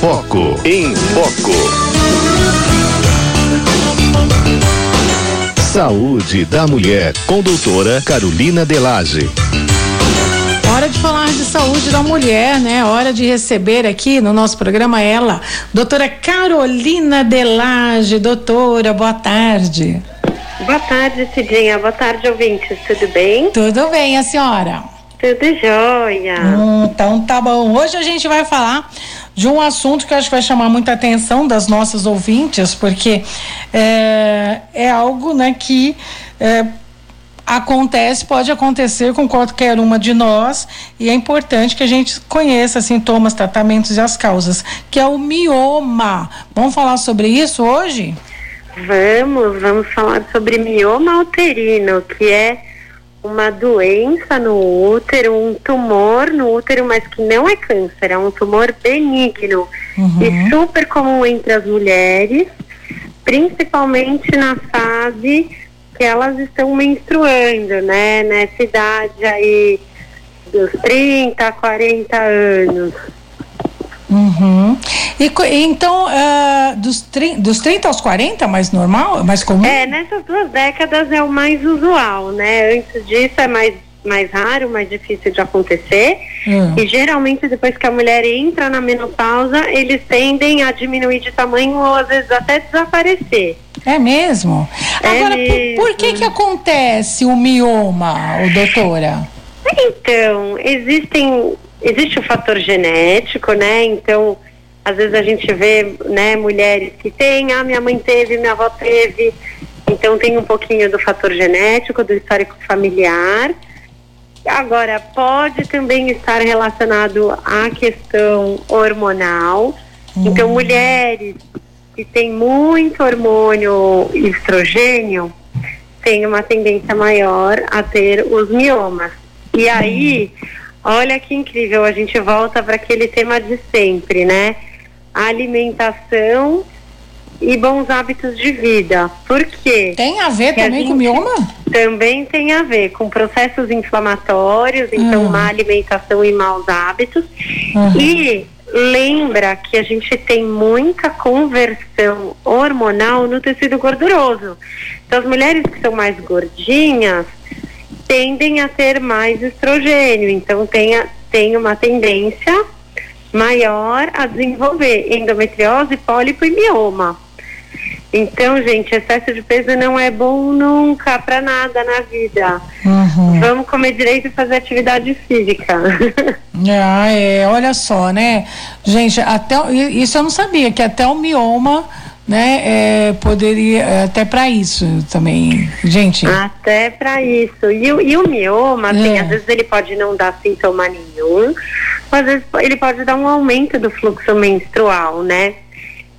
Foco. Em Foco. Saúde da Mulher, com doutora Carolina Delage. Hora de falar de saúde da mulher, né? Hora de receber aqui no nosso programa ela, doutora Carolina Delage. Doutora, boa tarde. Boa tarde, Cidinha. Boa tarde, ouvintes. Tudo bem? Tudo bem, a senhora? Tudo jóia. Hum, então tá bom. Hoje a gente vai falar de um assunto que acho que vai chamar muita atenção das nossas ouvintes, porque é, é algo né, que é, acontece, pode acontecer com qualquer uma de nós e é importante que a gente conheça sintomas, tratamentos e as causas, que é o mioma. Vamos falar sobre isso hoje? Vamos, vamos falar sobre mioma uterino, que é uma doença no útero, um tumor no útero, mas que não é câncer, é um tumor benigno uhum. e super comum entre as mulheres, principalmente na fase que elas estão menstruando, né? Nessa idade aí dos 30, 40 anos. Uhum. E, então, uh, dos, dos 30 aos 40, mais normal, mais comum? É, nessas duas décadas é o mais usual, né? Antes disso é mais, mais raro, mais difícil de acontecer. Uhum. E geralmente, depois que a mulher entra na menopausa, eles tendem a diminuir de tamanho ou às vezes até desaparecer. É mesmo? É Agora, mesmo. Por, por, que que acontece o mioma, doutora? Então, existem, existe o fator genético, né? Então, às vezes a gente vê, né, mulheres que têm, ah, minha mãe teve, minha avó teve. Então, tem um pouquinho do fator genético, do histórico familiar. Agora, pode também estar relacionado à questão hormonal. Então, uhum. mulheres que tem muito hormônio estrogênio tem uma tendência maior a ter os miomas. E aí, olha que incrível, a gente volta para aquele tema de sempre, né? Alimentação e bons hábitos de vida. Por quê? Tem a ver Porque também a com mioma? Também tem a ver com processos inflamatórios, então uhum. má alimentação e maus hábitos. Uhum. E lembra que a gente tem muita conversão hormonal no tecido gorduroso. Então, as mulheres que são mais gordinhas tendem a ter mais estrogênio, então tem, a, tem uma tendência maior a desenvolver endometriose, pólipo e mioma. Então, gente, excesso de peso não é bom nunca para nada na vida. Uhum. Vamos comer direito e fazer atividade física. Ah, é, olha só, né? Gente, até isso eu não sabia, que até o mioma né, é, poderia é, até para isso também, gente. Até para isso. E, e, o mioma, assim, é. às vezes ele pode não dar sintoma nenhum, às vezes ele pode dar um aumento do fluxo menstrual, né?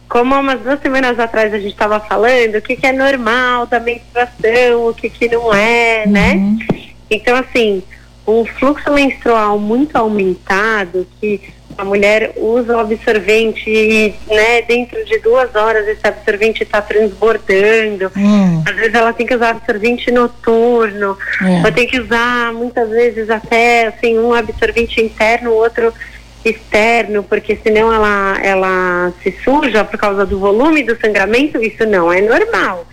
como há umas duas semanas atrás a gente estava falando, o que, que é normal da menstruação, o que, que não é, né? uhum. né? Então, assim, um fluxo menstrual muito aumentado, que a mulher usa o absorvente e, né, dentro de duas horas esse absorvente está transbordando. Uhum. Às vezes ela tem que usar absorvente noturno, é. ou tem que usar muitas vezes até, assim, um absorvente interno, o outro externo, porque senão ela, ela se suja por causa do volume do sangramento, isso não é normal.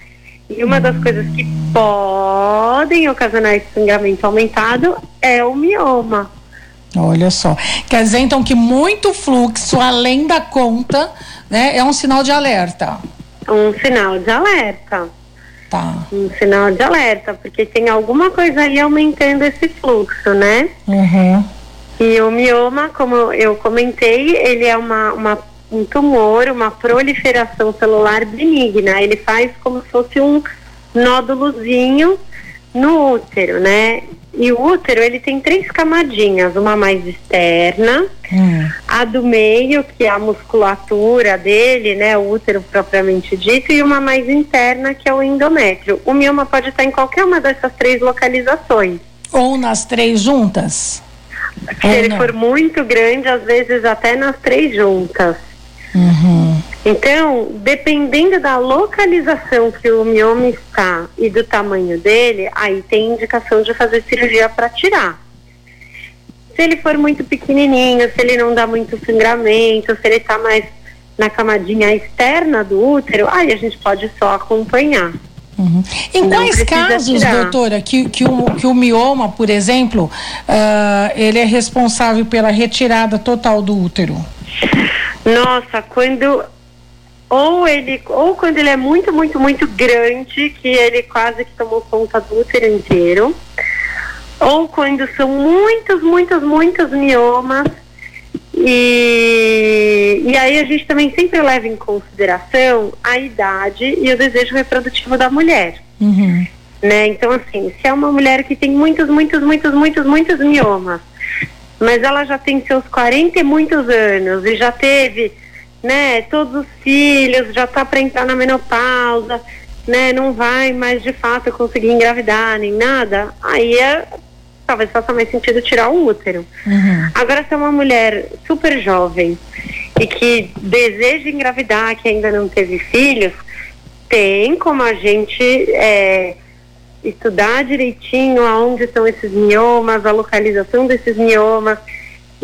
E uma das coisas que podem ocasionar esse sangramento aumentado é o mioma. Olha só. Quer dizer, então, que muito fluxo além da conta, né, é um sinal de alerta. Um sinal de alerta. Tá. Um sinal de alerta, porque tem alguma coisa aí aumentando esse fluxo, né? Uhum. E o mioma, como eu comentei, ele é uma, uma, um tumor, uma proliferação celular benigna. Ele faz como se fosse um nódulozinho no útero, né? E o útero, ele tem três camadinhas, uma mais externa, hum. a do meio, que é a musculatura dele, né, o útero propriamente dito, e uma mais interna, que é o endométrio. O mioma pode estar em qualquer uma dessas três localizações. Ou nas três juntas? Se ele não. for muito grande, às vezes até nas três juntas. Então, dependendo da localização que o mioma está e do tamanho dele, aí tem indicação de fazer cirurgia para tirar. Se ele for muito pequenininho, se ele não dá muito sangramento, se ele está mais na camadinha externa do útero, aí a gente pode só acompanhar. Uhum. Em não quais casos, tirar. doutora, que, que, o, que o mioma, por exemplo, uh, ele é responsável pela retirada total do útero? Nossa, quando ou ele ou quando ele é muito muito muito grande que ele quase que tomou conta do útero inteiro ou quando são muitos muitos muitos miomas e, e aí a gente também sempre leva em consideração a idade e o desejo reprodutivo da mulher. Uhum. Né? Então, assim, se é uma mulher que tem muitos, muitos, muitos, muitos, muitos miomas, mas ela já tem seus 40 e muitos anos e já teve, né, todos os filhos, já tá para entrar na menopausa, né, não vai mais de fato conseguir engravidar nem nada, aí é talvez faça mais sentido tirar o útero. Uhum. Agora, se é uma mulher super jovem e que deseja engravidar, que ainda não teve filhos, tem como a gente é, estudar direitinho aonde estão esses miomas, a localização desses miomas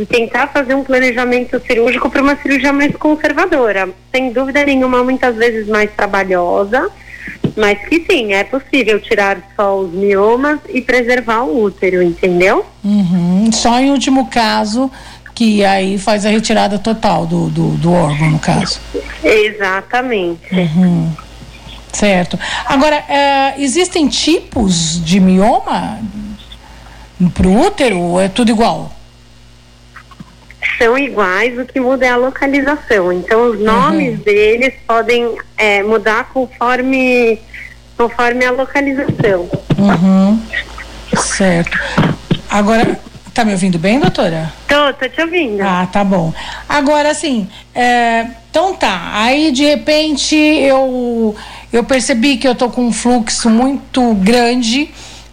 e tentar fazer um planejamento cirúrgico para uma cirurgia mais conservadora. Sem dúvida nenhuma, muitas vezes mais trabalhosa, mas que sim, é possível tirar só os miomas e preservar o útero, entendeu? Uhum. Só em último caso que aí faz a retirada total do, do, do órgão, no caso. Exatamente. Uhum. Certo. Agora, é, existem tipos de mioma para o útero ou é tudo igual? São iguais, o que muda é a localização. Então, os nomes uhum. deles podem é, mudar conforme, conforme a localização. Uhum. Certo. Agora, tá me ouvindo bem, doutora? Tô, tô te ouvindo. Ah, tá bom. Agora, assim, é, então tá. Aí, de repente, eu, eu percebi que eu tô com um fluxo muito grande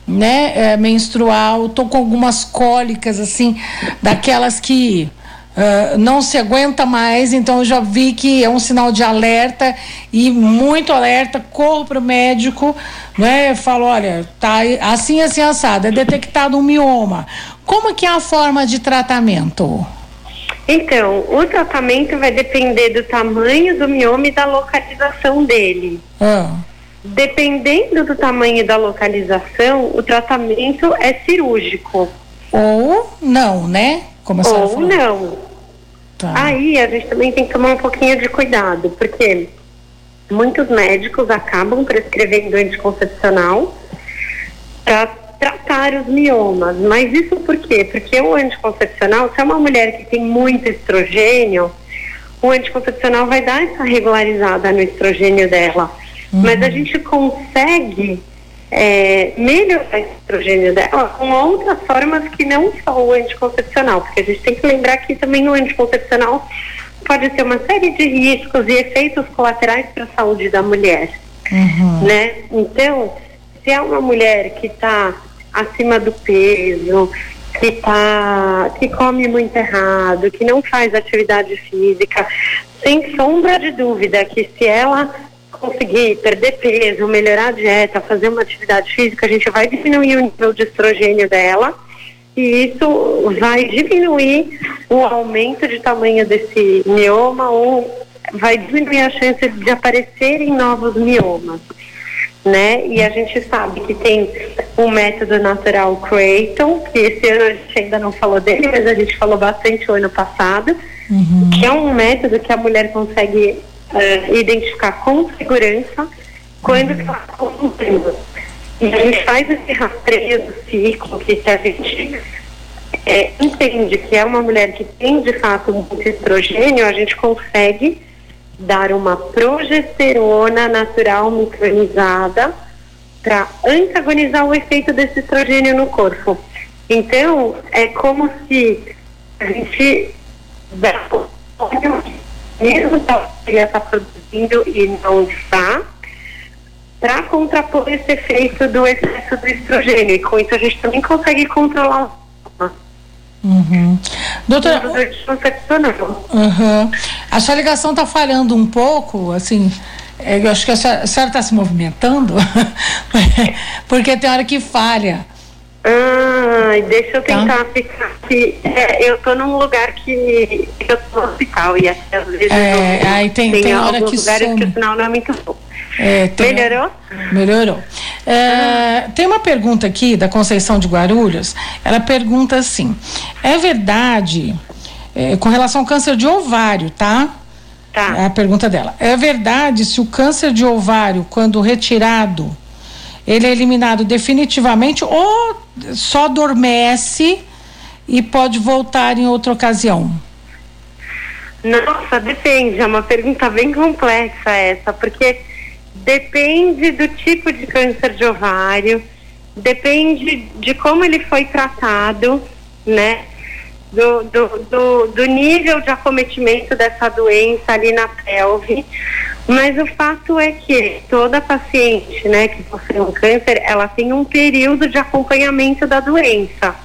né, é, menstrual, tô com algumas cólicas assim, daquelas que uh, não se aguenta mais, então eu já vi que é um sinal de alerta e muito alerta, corro para o médico, né? Falo, olha, tá assim, assim, assado, é detectado um mioma. Como que é a forma de tratamento? Então, o tratamento vai depender do tamanho do mioma e da localização dele. Ah. Dependendo do tamanho e da localização, o tratamento é cirúrgico. Ou não, né? Como Ou não. Tá. Aí a gente também tem que tomar um pouquinho de cuidado, porque muitos médicos acabam prescrevendo anticoncepcional para tratar os miomas. Mas isso por quê? Porque o anticoncepcional, se é uma mulher que tem muito estrogênio, o anticoncepcional vai dar essa regularizada no estrogênio dela. Uhum. Mas a gente consegue é, melhorar o estrogênio dela com outras formas que não só o anticoncepcional, porque a gente tem que lembrar que também no anticoncepcional pode ter uma série de riscos e efeitos colaterais para a saúde da mulher, uhum. né? Então, se é uma mulher que está acima do peso, que tá, que come muito errado, que não faz atividade física, sem sombra de dúvida que se ela conseguir perder peso, melhorar a dieta, fazer uma atividade física, a gente vai diminuir o nível de estrogênio dela e isso vai diminuir o aumento de tamanho desse mioma ou vai diminuir a chance de aparecerem novos miomas. Né? E a gente sabe que tem o método natural Creighton, que esse ano a gente ainda não falou dele, mas a gente falou bastante o ano passado, uhum. que é um método que a mulher consegue uh, identificar com segurança quando está consumindo. E a gente faz esse rastreio do ciclo que se a gente é, entende que é uma mulher que tem de fato muito estrogênio, a gente consegue dar uma progesterona natural micronizada para antagonizar o efeito desse estrogênio no corpo. Então, é como se a gente mesmo que ele está produzindo e não está, para contrapor esse efeito do excesso do estrogênio. E com isso a gente também consegue controlar Uhum. Doutora, uhum. a sua ligação está falhando um pouco, assim, é, eu acho que a senhora está se movimentando, porque tem hora que falha. Ah, Ai, deixa eu tá. tentar tá. ficar aqui. É, eu tô num lugar que, que eu tô no hospital e às vezes é, eu, aí tem, tem, tem alguns lugares some. que o sinal não é muito bom. É, melhorou? Melhorou. É, tem uma pergunta aqui da Conceição de Guarulhos. Ela pergunta assim: é verdade, é, com relação ao câncer de ovário, tá? Tá. É a pergunta dela. É verdade se o câncer de ovário, quando retirado, ele é eliminado definitivamente ou só adormece e pode voltar em outra ocasião? Nossa, depende. É uma pergunta bem complexa essa, porque depende do tipo de câncer de ovário, depende de como ele foi tratado, né? Do, do, do, do nível de acometimento dessa doença ali na pelve. Mas o fato é que toda paciente, né, que possui um câncer, ela tem um período de acompanhamento da doença.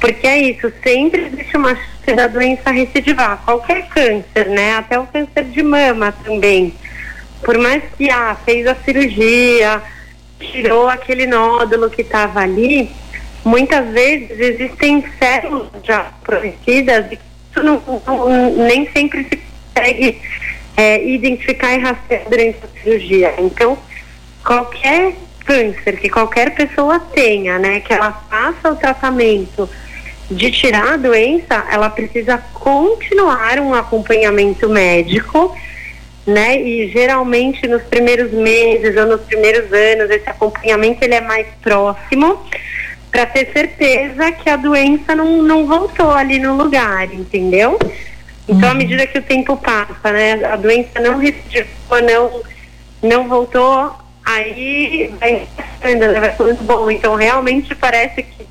Porque é isso, sempre existe uma chance da doença recidivar. Qualquer câncer, né, até o câncer de mama também por mais que ah, fez a cirurgia, tirou aquele nódulo que estava ali, muitas vezes existem células já produzidas e isso não, não, nem sempre se consegue é, identificar e rastrear durante a cirurgia. Então, qualquer câncer que qualquer pessoa tenha, né, que ela faça o tratamento de tirar a doença, ela precisa continuar um acompanhamento médico né? E geralmente nos primeiros meses ou nos primeiros anos esse acompanhamento ele é mais próximo para ter certeza que a doença não, não voltou ali no lugar, entendeu? Então, à uhum. medida que o tempo passa, né, a doença não recidivou, não, não voltou, aí vai, vai ser muito bom. Então, realmente parece que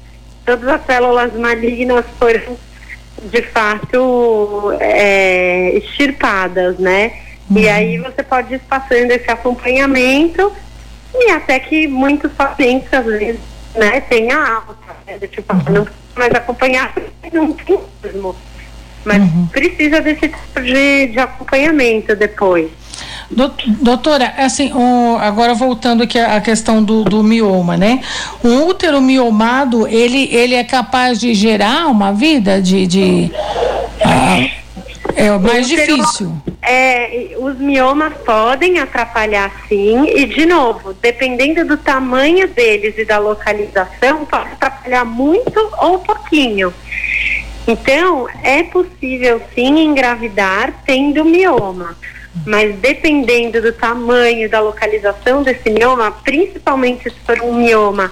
todas as células malignas foram, de fato, é, extirpadas, né? Uhum. E aí você pode ir passando esse acompanhamento e até que muitos pacientes, às vezes, né, tenha alta, né, tipo, uhum. não mais acompanhar, não tem mesmo. Mas uhum. precisa desse tipo de, de acompanhamento depois. Doutora, assim, um, agora voltando aqui à questão do, do mioma, né? Um útero miomado, ele, ele é capaz de gerar uma vida de. de ah, é o mais difícil. É, os miomas podem atrapalhar sim, e de novo, dependendo do tamanho deles e da localização, pode atrapalhar muito ou pouquinho. Então, é possível sim engravidar tendo mioma, mas dependendo do tamanho, da localização desse mioma, principalmente se for um mioma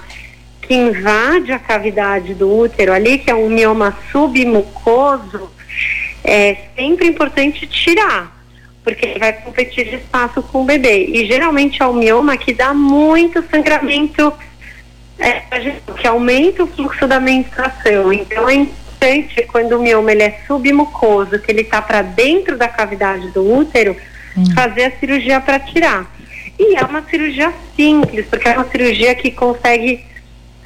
que invade a cavidade do útero ali, que é um mioma submucoso, é sempre importante tirar, porque ele vai competir de espaço com o bebê. E geralmente é o mioma que dá muito sangramento, é, que aumenta o fluxo da menstruação. Então é importante quando o mioma ele é submucoso, que ele está para dentro da cavidade do útero, hum. fazer a cirurgia para tirar. E é uma cirurgia simples, porque é uma cirurgia que consegue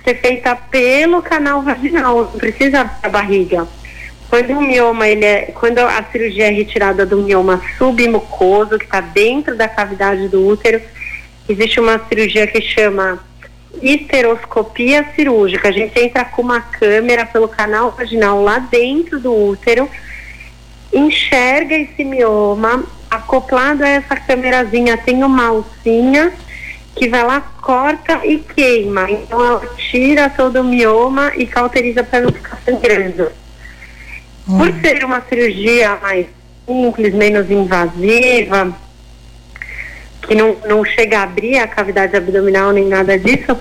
ser feita pelo canal vaginal, não precisa da barriga. Quando o mioma, ele é, quando a cirurgia é retirada do mioma submucoso, que está dentro da cavidade do útero, existe uma cirurgia que chama histeroscopia cirúrgica. A gente entra com uma câmera pelo canal vaginal lá dentro do útero, enxerga esse mioma, acoplado a essa câmerazinha tem uma alcinha que vai lá, corta e queima. Então ela tira todo o mioma e cauteriza para não ficar sangrando. Por hum. ser uma cirurgia mais simples, menos invasiva, que não, não chega a abrir a cavidade abdominal nem nada disso,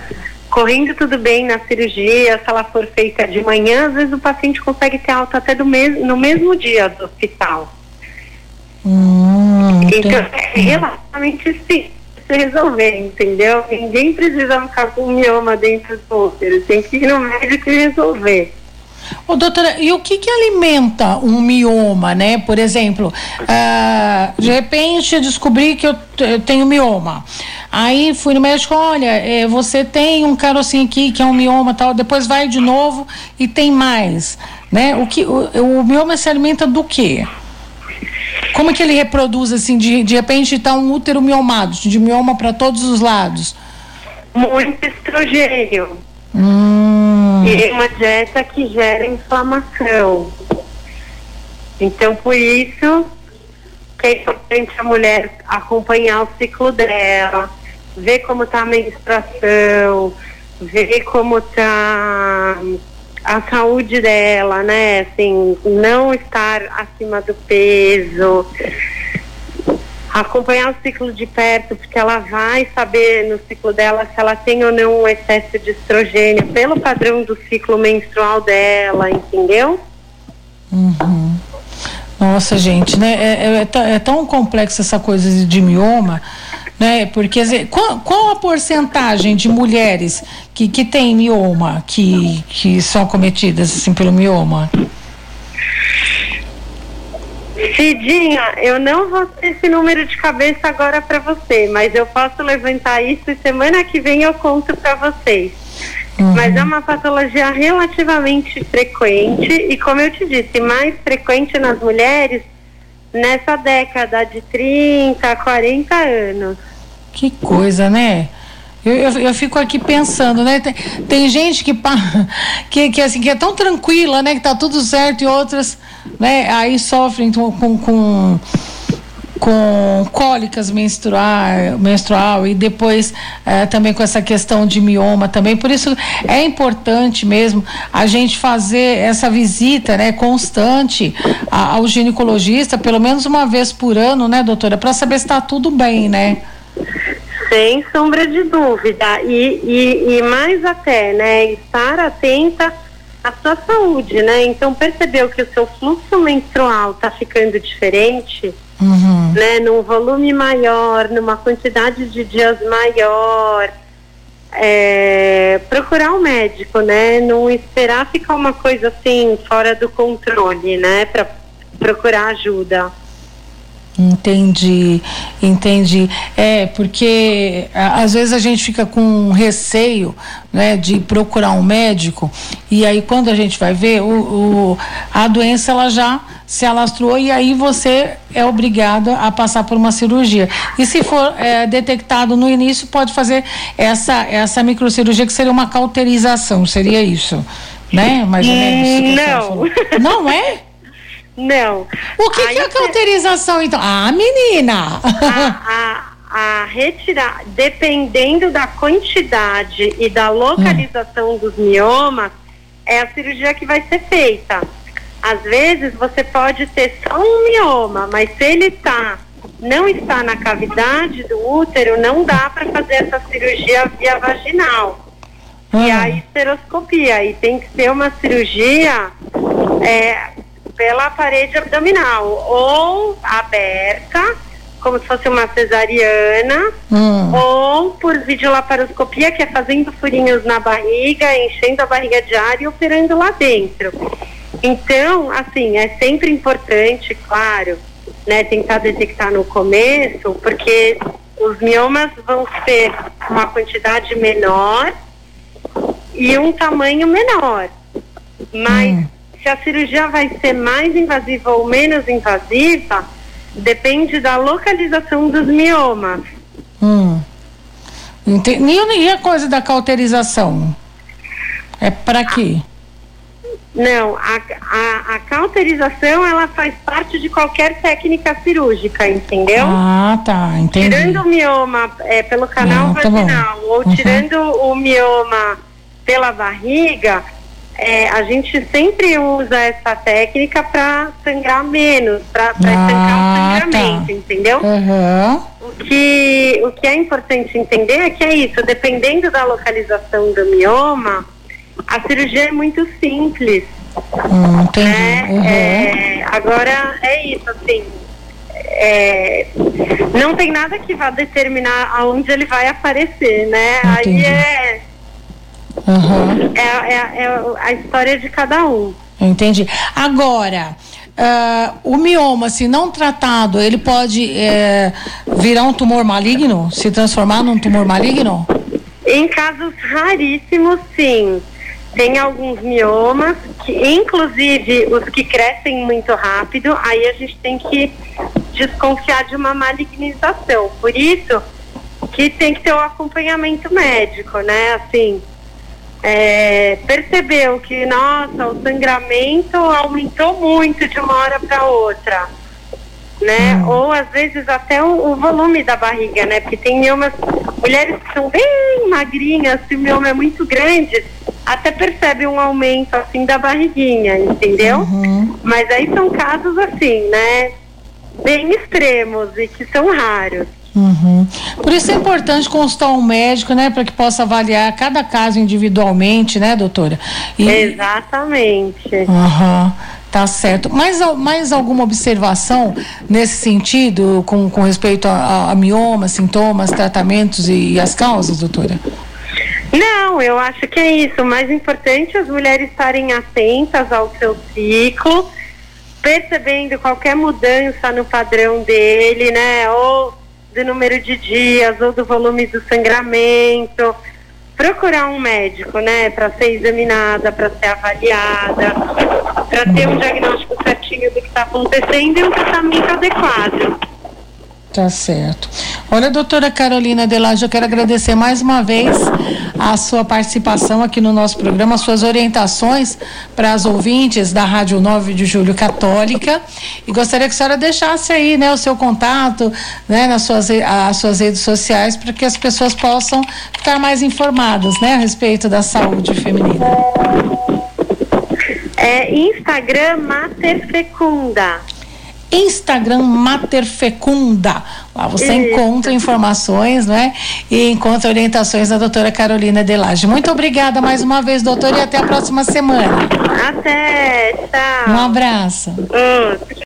correndo tudo bem na cirurgia, se ela for feita de manhã, às vezes o paciente consegue ter alta até do mes no mesmo dia do hospital. Hum, então é relativamente simples se resolver, entendeu? Ninguém precisa ficar com um mioma dentro do útero, tem que ir no médico e resolver. Ô, doutora, e o que que alimenta um mioma, né? Por exemplo, ah, de repente descobri que eu, eu, tenho mioma. Aí fui no médico, olha, é, você tem um carocinho aqui que é um mioma tal, depois vai de novo e tem mais, né? O, que, o, o mioma se alimenta do quê? Como é que ele reproduz, assim, de, de repente está um útero miomado, de mioma para todos os lados? Muito estrogênio. Hum, E é uma dieta que gera inflamação. Então, por isso que é importante a mulher acompanhar o ciclo dela, ver como está a menstruação, ver como está a saúde dela, né? Assim, não estar acima do peso, acompanhar o ciclo de perto, porque ela vai saber no ciclo dela se ela tem ou não um excesso de estrogênio pelo padrão do ciclo menstrual dela, entendeu? Uhum. Nossa, gente, né? É, é, é, tão complexa essa coisa de mioma, né? Porque qual, qual a porcentagem de mulheres que, que tem mioma, que, que são acometidas assim pelo mioma? Cidinha, eu não vou ter esse número de cabeça agora para você, mas eu posso levantar isso e semana que vem eu conto para vocês. Uhum. Mas é uma patologia relativamente frequente e, como eu te disse, mais frequente nas mulheres nessa década de 30, 40 anos. Que coisa, né? Eu, eu, eu, fico aqui pensando, né? Tem, tem gente que, que, que, assim, que é tão tranquila, né? Que tá tudo certo e outras, né? Aí sofrem com, com, com cólicas menstrual, menstrual e depois é, também com essa questão de mioma também. Por isso é importante mesmo a gente fazer essa visita né, constante ao ginecologista, pelo menos uma vez por ano, né, doutora, para saber se está tudo bem, né? Sem sombra de dúvida. E, e, e mais até, né? Estar atenta à sua saúde, né? Então percebeu que o seu fluxo menstrual está ficando diferente, uhum. né? Num volume maior, numa quantidade de dias maior. É, procurar um médico, né? Não esperar ficar uma coisa assim fora do controle, né? Para procurar ajuda. Entendi, entendi. É, porque às vezes a gente fica com receio né, de procurar um médico e aí quando a gente vai ver, o, o, a doença ela já se alastrou e aí você é obrigado a passar por uma cirurgia. E se for é, detectado no início, pode fazer essa, essa microcirurgia que seria uma cauterização, seria isso, né? Mais ou menos. Não. Não é? Não. O que, que é a cauterização, então? Ah, menina! A, a, a retirar, dependendo da quantidade e da localização hum. dos miomas, é a cirurgia que vai ser feita. Às vezes você pode ter só um mioma, mas se ele tá, não está na cavidade do útero, não dá para fazer essa cirurgia via vaginal. Hum. E a esteroscopia. E tem que ser uma cirurgia é, pela parede abdominal, ou aberta, como se fosse uma cesariana, hum. ou por videolaparoscopia, que é fazendo furinhos na barriga, enchendo a barriga de ar e operando lá dentro. Então, assim, é sempre importante, claro, né, tentar detectar no começo, porque os miomas vão ser uma quantidade menor e um tamanho menor. Mas hum se a cirurgia vai ser mais invasiva ou menos invasiva, depende da localização dos miomas. Hum. E a coisa da cauterização? É para quê? Não, a, a, a, cauterização ela faz parte de qualquer técnica cirúrgica, entendeu? Ah, tá, entendi. Tirando o mioma é, pelo canal ah, tá vaginal tá ou uhum. tirando o mioma pela barriga, é, a gente sempre usa essa técnica para sangrar menos, para ah, estancar o sangramento, tá. entendeu? Uhum. O, que, o que é importante entender é que é isso, dependendo da localização do mioma, a cirurgia é muito simples. Hum, entendi. Né? Uhum. É, agora é isso, assim. É, não tem nada que vá determinar aonde ele vai aparecer, né? Entendi. Aí é Uhum. É, é, é, a história de cada um. Entendi. Agora, uh, o mioma, se não tratado, ele pode é, virar um tumor maligno? Se transformar num tumor maligno? Em casos raríssimos, sim. Tem alguns miomas, que, inclusive os que crescem muito rápido, aí a gente tem que desconfiar de uma malignização. Por isso que tem que ter o um acompanhamento médico, né? Assim, é, percebeu que, nossa, o sangramento aumentou muito de uma hora para outra, né? Hum. Ou às vezes até o, o, volume da barriga, né? Porque tem miomas, mulheres que são bem magrinhas, se o mioma é muito grande, até percebe um aumento assim da barriguinha, entendeu? Uhum. Mas aí são casos assim, né? Bem extremos e que são raros. Uhum. Por isso é importante consultar um médico, né, para que possa avaliar cada caso individualmente, né, doutora? E... Exatamente. Uhum. Tá certo. Mais, mais alguma observação nesse sentido, com, com respeito a, a miomas, sintomas, tratamentos e, e as causas, doutora? Não, eu acho que é isso. O mais importante é as mulheres estarem atentas ao seu ciclo, percebendo qualquer mudança no padrão dele, né? Ou do número de dias ou do volume do sangramento. Procurar um médico, né, para ser examinada, para ser avaliada, para ter um diagnóstico certinho do que está acontecendo e um tratamento adequado. Tá certo. Olha, doutora Carolina Delage, eu quero agradecer mais uma vez a sua participação aqui no nosso programa, as suas orientações para as ouvintes da Rádio 9 de Julho Católica. E gostaria que a senhora deixasse aí né, o seu contato né, nas suas, as suas redes sociais para que as pessoas possam ficar mais informadas né, a respeito da saúde feminina. É Instagram Mater Fecunda. Instagram Mater Fecunda. Lá você Isso. encontra informações, né? E encontra orientações da doutora Carolina Delage. Muito obrigada mais uma vez, doutora, e até a próxima semana. Até, tchau. Um abraço. Uh.